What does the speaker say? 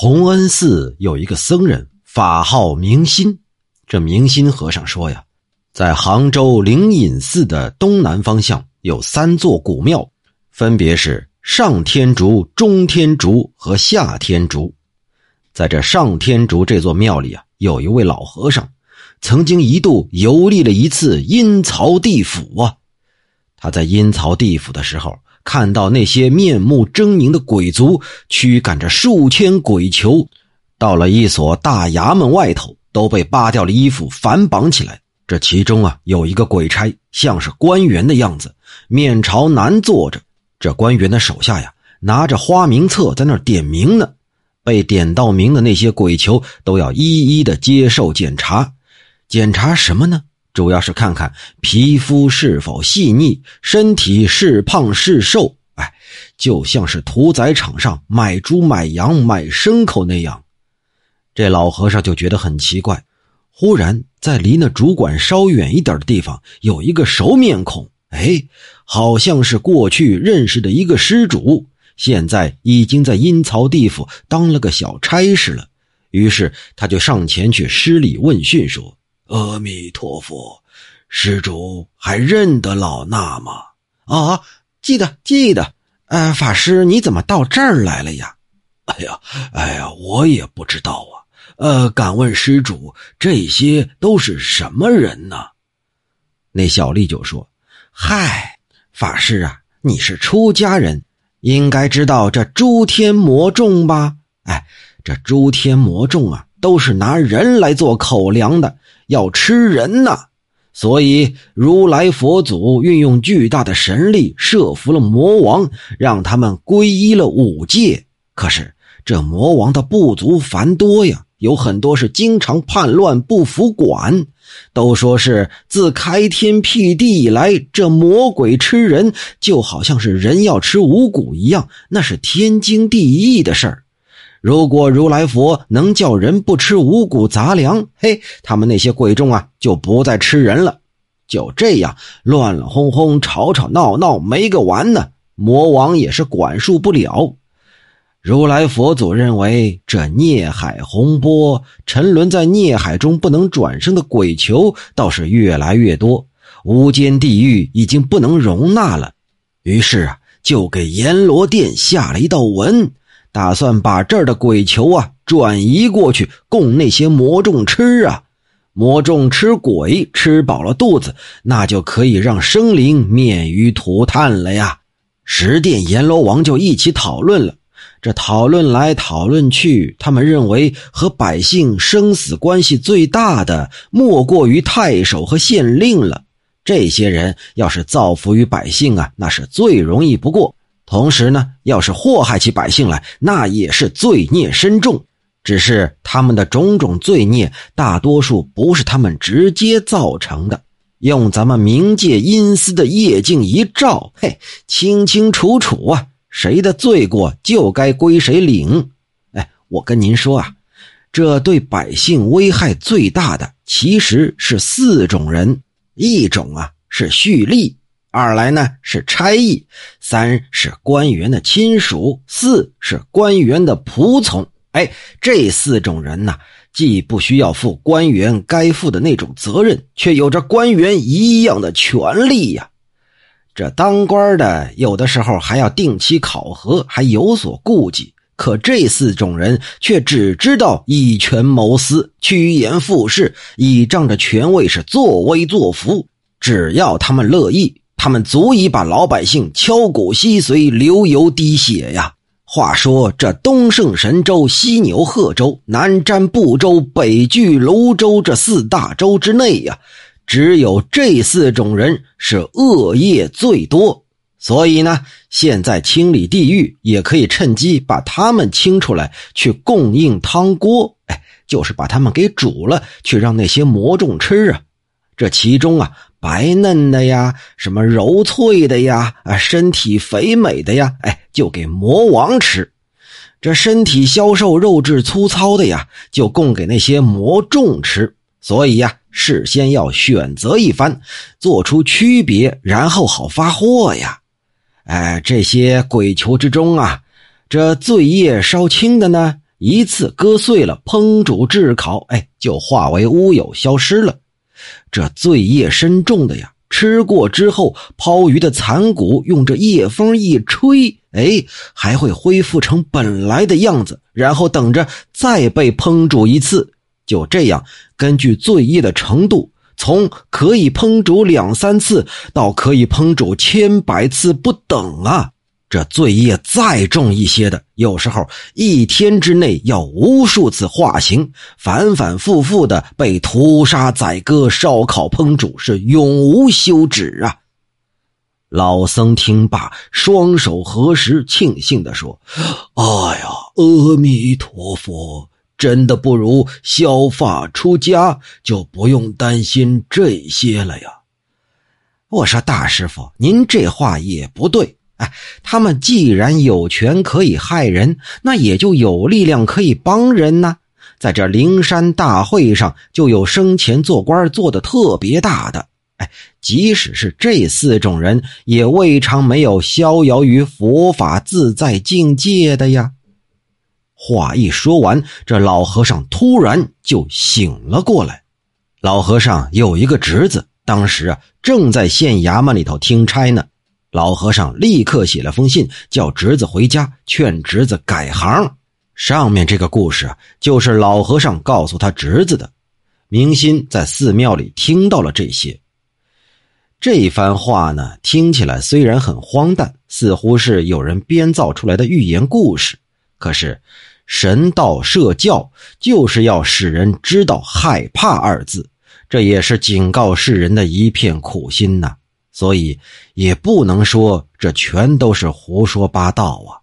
洪恩寺有一个僧人，法号明心。这明心和尚说呀，在杭州灵隐寺的东南方向有三座古庙，分别是上天竺、中天竺和下天竺。在这上天竺这座庙里啊，有一位老和尚，曾经一度游历了一次阴曹地府啊。他在阴曹地府的时候。看到那些面目狰狞的鬼卒驱赶着数千鬼囚，到了一所大衙门外头，都被扒掉了衣服，反绑起来。这其中啊，有一个鬼差，像是官员的样子，面朝南坐着。这官员的手下呀，拿着花名册在那点名呢。被点到名的那些鬼囚都要一一的接受检查，检查什么呢？主要是看看皮肤是否细腻，身体是胖是瘦，哎，就像是屠宰场上买猪买羊买牲口那样。这老和尚就觉得很奇怪。忽然，在离那主管稍远一点的地方，有一个熟面孔，哎，好像是过去认识的一个施主，现在已经在阴曹地府当了个小差事了。于是他就上前去施礼问讯说。阿弥陀佛，施主还认得老衲吗？啊，记得记得。呃，法师你怎么到这儿来了呀？哎呀，哎呀，我也不知道啊。呃，敢问施主，这些都是什么人呢？那小丽就说：“嗨，法师啊，你是出家人，应该知道这诸天魔众吧？哎，这诸天魔众啊，都是拿人来做口粮的。”要吃人呐，所以如来佛祖运用巨大的神力设伏了魔王，让他们皈依了五戒。可是这魔王的部族繁多呀，有很多是经常叛乱不服管。都说是自开天辟地以来，这魔鬼吃人就好像是人要吃五谷一样，那是天经地义的事儿。如果如来佛能叫人不吃五谷杂粮，嘿，他们那些鬼众啊就不再吃人了。就这样乱哄哄、吵吵闹闹没个完呢。魔王也是管束不了。如来佛祖认为，这孽海洪波，沉沦在孽海中不能转生的鬼囚倒是越来越多，无间地狱已经不能容纳了。于是啊，就给阎罗殿下了一道文。打算把这儿的鬼球啊转移过去，供那些魔众吃啊。魔众吃鬼，吃饱了肚子，那就可以让生灵免于涂炭了呀。十殿阎罗王就一起讨论了。这讨论来讨论去，他们认为和百姓生死关系最大的，莫过于太守和县令了。这些人要是造福于百姓啊，那是最容易不过。同时呢，要是祸害起百姓来，那也是罪孽深重。只是他们的种种罪孽，大多数不是他们直接造成的。用咱们冥界阴司的业镜一照，嘿，清清楚楚啊，谁的罪过就该归谁领。哎，我跟您说啊，这对百姓危害最大的，其实是四种人：一种啊是蓄力。二来呢是差役，三是官员的亲属，四是官员的仆从。哎，这四种人呢，既不需要负官员该负的那种责任，却有着官员一样的权利呀。这当官的有的时候还要定期考核，还有所顾忌。可这四种人却只知道以权谋私、趋炎附势，倚仗着权位是作威作福。只要他们乐意。他们足以把老百姓敲骨吸髓、流油滴血呀！话说这东胜神州、西牛贺州、南瞻部洲、北据泸州这四大洲之内呀，只有这四种人是恶业最多。所以呢，现在清理地狱也可以趁机把他们清出来，去供应汤锅。哎，就是把他们给煮了，去让那些魔众吃啊！这其中啊。白嫩的呀，什么柔脆的呀，啊，身体肥美的呀，哎，就给魔王吃；这身体消瘦、肉质粗糙的呀，就供给那些魔众吃。所以呀，事先要选择一番，做出区别，然后好发货呀。哎，这些鬼囚之中啊，这罪业稍轻的呢，一次割碎了烹煮炙烤，哎，就化为乌有消失了。这罪业深重的呀，吃过之后，抛鱼的残骨用这夜风一吹，哎，还会恢复成本来的样子，然后等着再被烹煮一次。就这样，根据罪业的程度，从可以烹煮两三次到可以烹煮千百次不等啊。这罪业再重一些的，有时候一天之内要无数次化形，反反复复的被屠杀、宰割、烧烤、烹煮，是永无休止啊！老僧听罢，双手合十，庆幸的说：“哎呀，阿弥陀佛，真的不如削发出家，就不用担心这些了呀。”我说：“大师傅，您这话也不对。”哎，他们既然有权可以害人，那也就有力量可以帮人呢。在这灵山大会上，就有生前做官做的特别大的。哎，即使是这四种人，也未尝没有逍遥于佛法自在境界的呀。话一说完，这老和尚突然就醒了过来。老和尚有一个侄子，当时啊正在县衙门里头听差呢。老和尚立刻写了封信，叫侄子回家，劝侄子改行。上面这个故事就是老和尚告诉他侄子的。明心在寺庙里听到了这些，这番话呢，听起来虽然很荒诞，似乎是有人编造出来的寓言故事。可是，神道社教就是要使人知道害怕二字，这也是警告世人的一片苦心呐。所以，也不能说这全都是胡说八道啊。